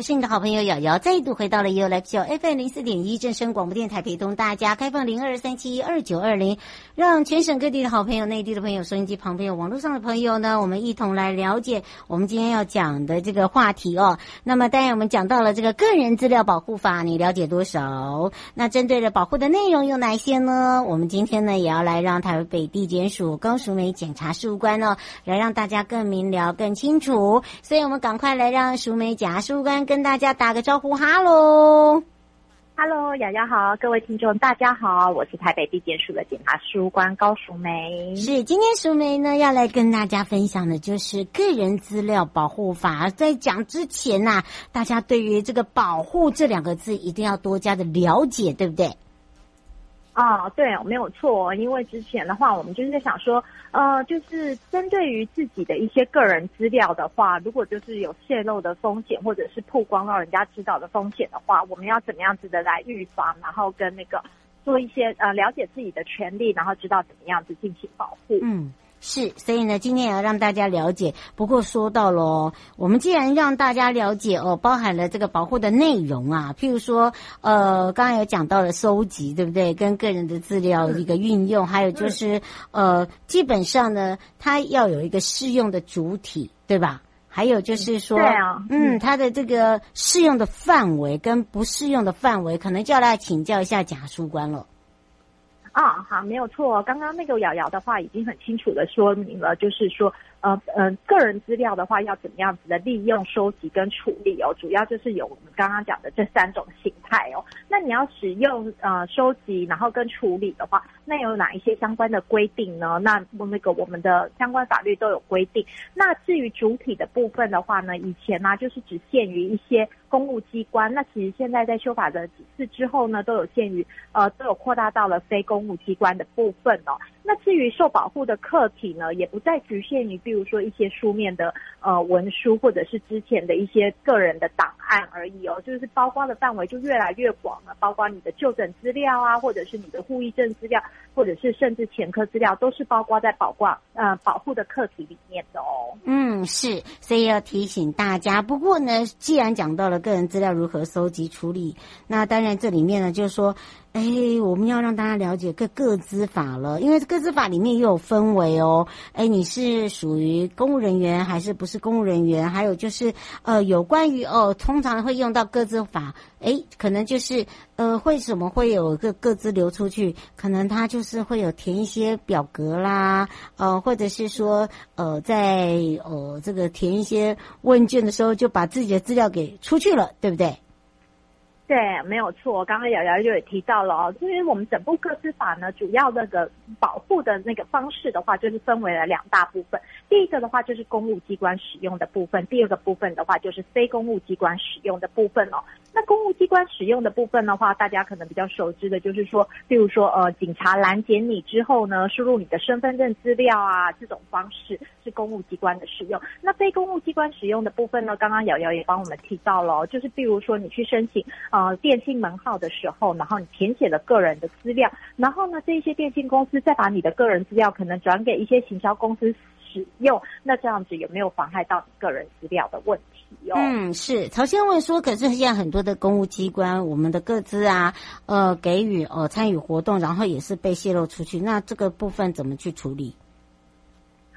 我是你的好朋友瑶瑶，再度回到了 You Live Show FM 零四点一正声广播电台，陪同大家开放零二三七二九二零，让全省各地的好朋友、内地的朋友、收音机旁边有网络上的朋友呢，我们一同来了解我们今天要讲的这个话题哦。那么当然我们讲到了这个个人资料保护法，你了解多少？那针对的保护的内容有哪些呢？我们今天呢也要来让台北地检署高淑梅检察事务官哦，来让大家更明了、更清楚。所以我们赶快来让淑梅检察官。跟大家打个招呼，哈喽，哈喽，瑶瑶好，各位听众大家好，我是台北地检署的检察事务官高淑梅。是，今天淑梅呢要来跟大家分享的就是个人资料保护法。在讲之前呐、啊，大家对于这个保护这两个字一定要多加的了解，对不对？啊、对，没有错。因为之前的话，我们就是在想说，呃，就是针对于自己的一些个人资料的话，如果就是有泄露的风险，或者是曝光到人家知道的风险的话，我们要怎么样子的来预防，然后跟那个做一些呃了解自己的权利，然后知道怎么样子进行保护。嗯。是，所以呢，今天也要让大家了解。不过说到了，我们既然让大家了解哦，包含了这个保护的内容啊，譬如说，呃，刚刚有讲到了收集，对不对？跟个人的资料一个运用，还有就是，呃，基本上呢，它要有一个适用的主体，对吧？还有就是说，对啊，嗯，它的这个适用的范围跟不适用的范围，可能就要来请教一下检察事务官了。啊，好，没有错。刚刚那个瑶瑶的话已经很清楚的说明了，就是说。呃呃，个人资料的话要怎么样子的利用、收集跟处理哦？主要就是有我们刚刚讲的这三种形态哦。那你要使用呃收集，然后跟处理的话，那有哪一些相关的规定呢？那那个我们的相关法律都有规定。那至于主体的部分的话呢，以前呢、就是只限于一些公务机关。那其实现在在修法的几次之后呢，都有限于呃都有扩大到了非公务机关的部分哦。那至于受保护的客体呢，也不再局限于，比如说一些书面的呃文书，或者是之前的一些个人的档案而已哦，就是包括的范围就越来越广了，包括你的就诊资料啊，或者是你的户役证资料，或者是甚至前科资料，都是包括在保挂呃保护的客体里面的哦。嗯，是，所以要提醒大家。不过呢，既然讲到了个人资料如何收集处理，那当然这里面呢，就是说。哎，我们要让大家了解个个资法了，因为个资法里面又有分为哦。哎，你是属于公务人员还是不是公务人员？还有就是呃，有关于哦，通常会用到个资法。哎，可能就是呃，为什么会有个个资流出去？可能他就是会有填一些表格啦，呃，或者是说呃，在呃这个填一些问卷的时候，就把自己的资料给出去了，对不对？对，没有错。刚刚瑶瑶就也提到了哦，因为我们整部个资法呢，主要那个保护的那个方式的话，就是分为了两大部分。第一个的话就是公务机关使用的部分，第二个部分的话就是非公务机关使用的部分哦。那公务机关使用的部分的话，大家可能比较熟知的就是说，比如说呃，警察拦截你之后呢，输入你的身份证资料啊，这种方式是公务机关的使用。那非公务机关使用的部分呢，刚刚瑶瑶也帮我们提到了，就是比如说你去申请啊。呃，电信门号的时候，然后你填写了个人的资料，然后呢，这一些电信公司再把你的个人资料可能转给一些行销公司使用，那这样子有没有妨害到你个人资料的问题哦？嗯，是。曹先问说，可是现在很多的公务机关，我们的各自啊，呃，给予呃参与活动，然后也是被泄露出去，那这个部分怎么去处理？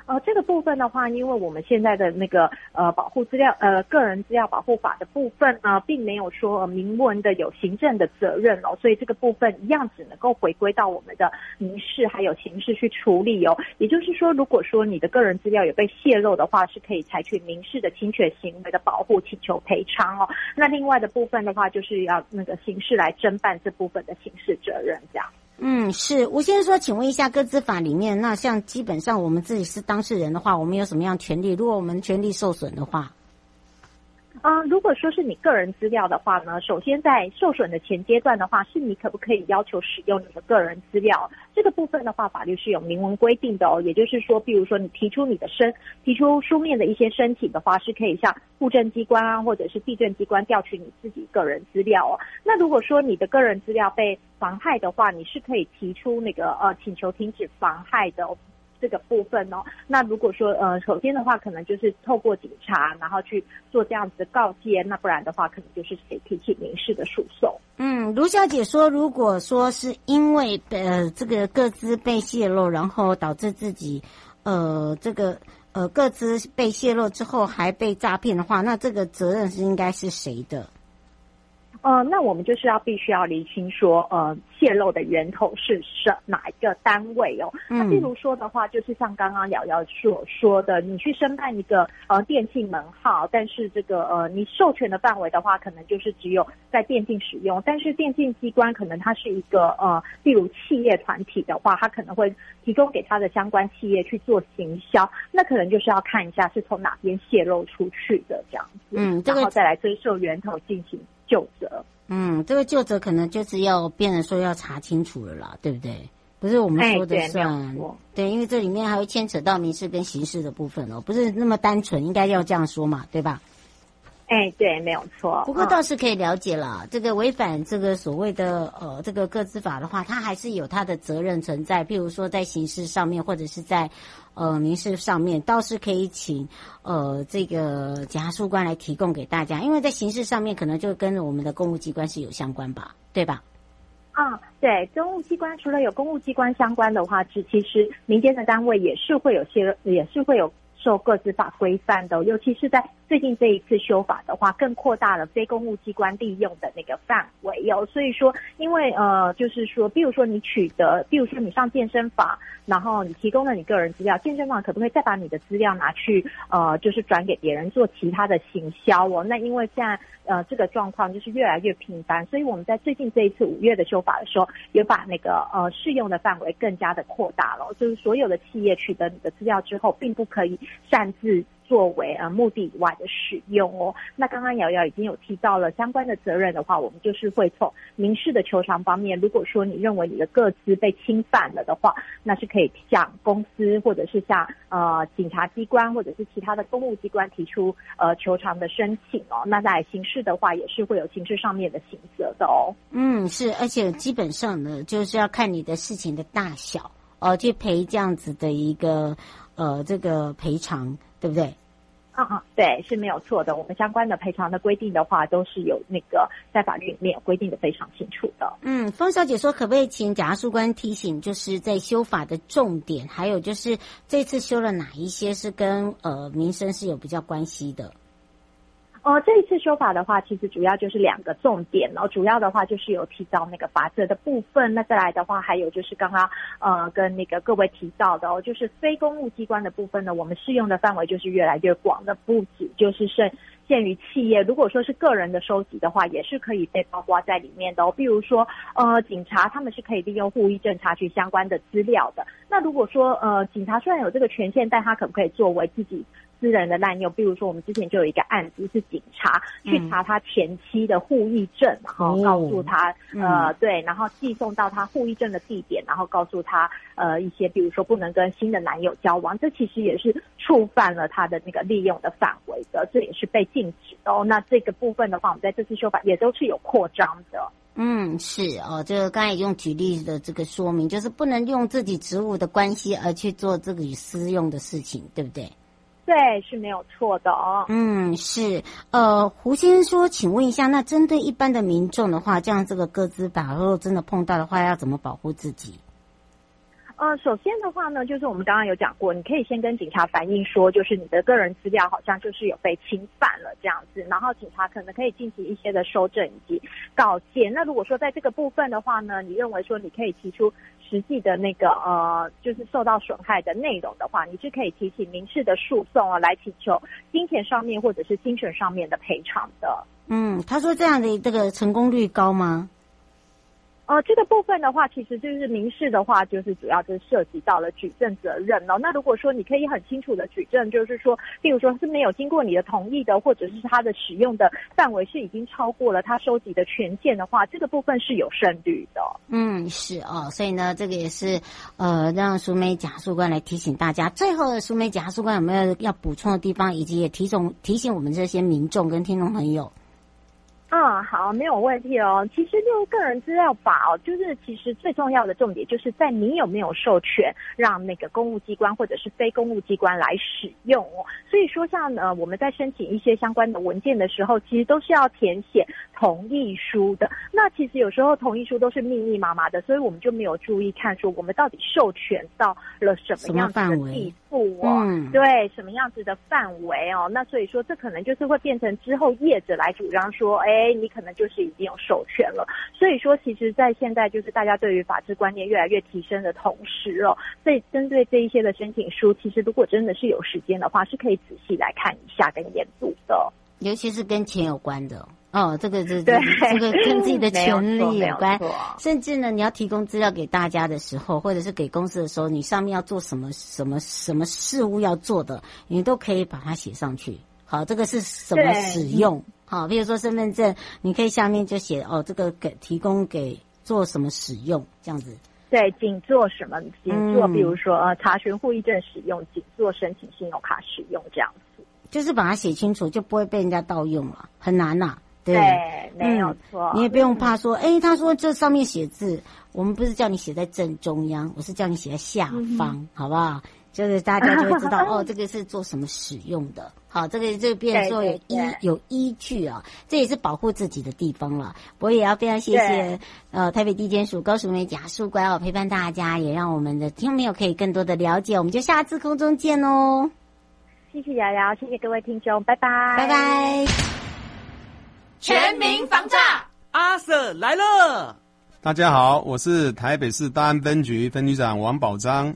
呃，这个部分的话，因为我们现在的那个呃保护资料呃个人资料保护法的部分呢，并没有说、呃、明文的有行政的责任哦，所以这个部分一样只能够回归到我们的民事还有刑事去处理哦。也就是说，如果说你的个人资料有被泄露的话，是可以采取民事的侵权行为的保护，请求赔偿哦。那另外的部分的话，就是要那个刑事来侦办这部分的刑事责任这样。嗯，是。吴先生说，请问一下，各自法里面，那像基本上我们自己是当事人的话，我们有什么样权利？如果我们权利受损的话？啊、如果说是你个人资料的话呢，首先在受损的前阶段的话，是你可不可以要求使用你的个人资料？这个部分的话，法律是有明文规定的哦。也就是说，比如说你提出你的申，提出书面的一些申请的话，是可以向户政机关啊，或者是地政机关调取你自己个人资料哦。那如果说你的个人资料被妨害的话，你是可以提出那个呃请求停止妨害的。这个部分哦，那如果说呃，首先的话，可能就是透过警察，然后去做这样子的告诫，那不然的话，可能就是可以提起民事的诉讼。嗯，卢小姐说，如果说是因为呃这个个资被泄露，然后导致自己呃这个呃个资被泄露之后还被诈骗的话，那这个责任是应该是谁的？呃，那我们就是要必须要厘清说，呃，泄露的源头是是哪一个单位哦？那例如说的话，就是像刚刚瑶瑶所说的，你去申办一个呃电信门号，但是这个呃你授权的范围的话，可能就是只有在电信使用，但是电信机关可能它是一个呃，例如企业团体的话，它可能会提供给它的相关企业去做行销，那可能就是要看一下是从哪边泄露出去的这样子，嗯，然后再来追溯源头进行。究责，嗯，这个就责可能就是要变成说要查清楚了啦，对不对？不是我们说的算，对，因为这里面还会牵扯到民事跟刑事的部分哦，不是那么单纯，应该要这样说嘛，对吧？哎，对，没有错。不过倒是可以了解了，嗯、这个违反这个所谓的呃这个个资法的话，它还是有它的责任存在。譬如说在刑事上面，或者是在呃民事上面，倒是可以请呃这个检察事务官来提供给大家。因为在刑事上面，可能就跟我们的公务机关是有相关吧，对吧？啊、嗯，对，公务机关除了有公务机关相关的话，是其实民间的单位也是会有些，也是会有。受各自法规范的，尤其是在最近这一次修法的话，更扩大了非公务机关利用的那个范围哟。所以说，因为呃，就是说，比如说你取得，比如说你上健身房，然后你提供了你个人资料，健身房可不可以再把你的资料拿去呃，就是转给别人做其他的行销哦？那因为现在呃这个状况就是越来越频繁，所以我们在最近这一次五月的修法的时候，也把那个呃适用的范围更加的扩大了，就是所有的企业取得你的资料之后，并不可以。擅自作为呃目的以外的使用哦，那刚刚瑶瑶已经有提到了相关的责任的话，我们就是会从民事的求偿方面，如果说你认为你的个资被侵犯了的话，那是可以向公司或者是向呃警察机关或者是其他的公务机关提出呃求偿的申请哦。那在刑事的话，也是会有刑事上面的刑责的哦。嗯，是，而且基本上呢，就是要看你的事情的大小哦，去赔这样子的一个。呃，这个赔偿对不对？啊啊，对，是没有错的。我们相关的赔偿的规定的话，都是有那个在法律里面有规定的非常清楚的。嗯，方小姐说，可不可以请检察书官提醒，就是在修法的重点，还有就是这次修了哪一些是跟呃民生是有比较关系的？呃，这一次修法的话，其实主要就是两个重点，然后主要的话就是有提到那个罚则的部分，那再来的话还有就是刚刚呃跟那个各位提到的哦，就是非公务机关的部分呢，我们适用的范围就是越来越广的，不止就是剩。限于企业，如果说是个人的收集的话，也是可以被包括在里面的哦。比如说，呃，警察他们是可以利用户役证查取相关的资料的。那如果说，呃，警察虽然有这个权限，但他可不可以作为自己私人的滥用？比如说，我们之前就有一个案子，是警察去查他前妻的户役证，然后告诉他，呃，对，然后寄送到他户役证的地点，然后告诉他，呃，一些比如说不能跟新的男友交往，这其实也是触犯了他的那个利用的范围的，这也是被。禁止哦，那这个部分的话，我们在这次修法也都是有扩张的。嗯，是哦，这个刚才也用举例的这个说明，就是不能用自己职务的关系而去做这个私用的事情，对不对？对，是没有错的哦。嗯，是。呃，胡先生说，请问一下，那针对一般的民众的话，这样这个各自打如果真的碰到的话，要怎么保护自己？呃，首先的话呢，就是我们刚刚有讲过，你可以先跟警察反映说，就是你的个人资料好像就是有被侵犯了这样子，然后警察可能可以进行一些的收证以及告诫。那如果说在这个部分的话呢，你认为说你可以提出实际的那个呃，就是受到损害的内容的话，你是可以提起民事的诉讼啊，来请求金钱上面或者是精神上面的赔偿的。嗯，他说这样的这个成功率高吗？呃，这个部分的话，其实就是民事的话，就是主要就是涉及到了举证责任了。那如果说你可以很清楚的举证，就是说，例如说是没有经过你的同意的，或者是他的使用的范围是已经超过了他收集的权限的话，这个部分是有胜率的。嗯，是哦，所以呢，这个也是呃，让苏梅检察官来提醒大家。最后，苏梅检察官有没有要补充的地方，以及也提醒提醒我们这些民众跟听众朋友？嗯，好，没有问题哦。其实就个人资料法哦，就是其实最重要的重点就是在你有没有授权让那个公务机关或者是非公务机关来使用哦。所以说，像呃我们在申请一些相关的文件的时候，其实都是要填写同意书的。那其实有时候同意书都是密密麻麻的，所以我们就没有注意看说我们到底授权到了什么样子的地步哦。嗯，对，什么样子的范围哦。那所以说，这可能就是会变成之后业者来主张说，哎。哎，你可能就是已经有授权了，所以说，其实，在现在就是大家对于法治观念越来越提升的同时哦，所以针对这一些的申请书，其实如果真的是有时间的话，是可以仔细来看一下跟研读的，尤其是跟钱有关的哦，这个是对这个跟自己的 权利有关，甚至呢，你要提供资料给大家的时候，或者是给公司的时候，你上面要做什么什么什么事务要做的，你都可以把它写上去。好，这个是什么使用？好，比如说身份证，你可以下面就写哦，这个给提供给做什么使用这样子。对，仅做什么？仅做，比如说呃，查询户役证使用，仅做申请信用卡使用这样子。就是把它写清楚，就不会被人家盗用了，很难呐、啊。对，对，没有错、嗯。你也不用怕说，哎，他说这上面写字，我们不是叫你写在正中央，我是叫你写在下方，嗯、好不好？就是大家就会知道 哦，这个是做什么使用的。好，这个这个变说有依有依据啊，这也是保护自己的地方了。我也要非常谢谢呃台北地检署高淑美检察官哦，陪伴大家，也让我们的听众朋友可以更多的了解。我们就下次空中见哦。谢谢瑶瑶，谢谢各位听众，拜拜，拜拜。全民防诈，阿 Sir 来了。大家好，我是台北市大安分局分局长王宝章。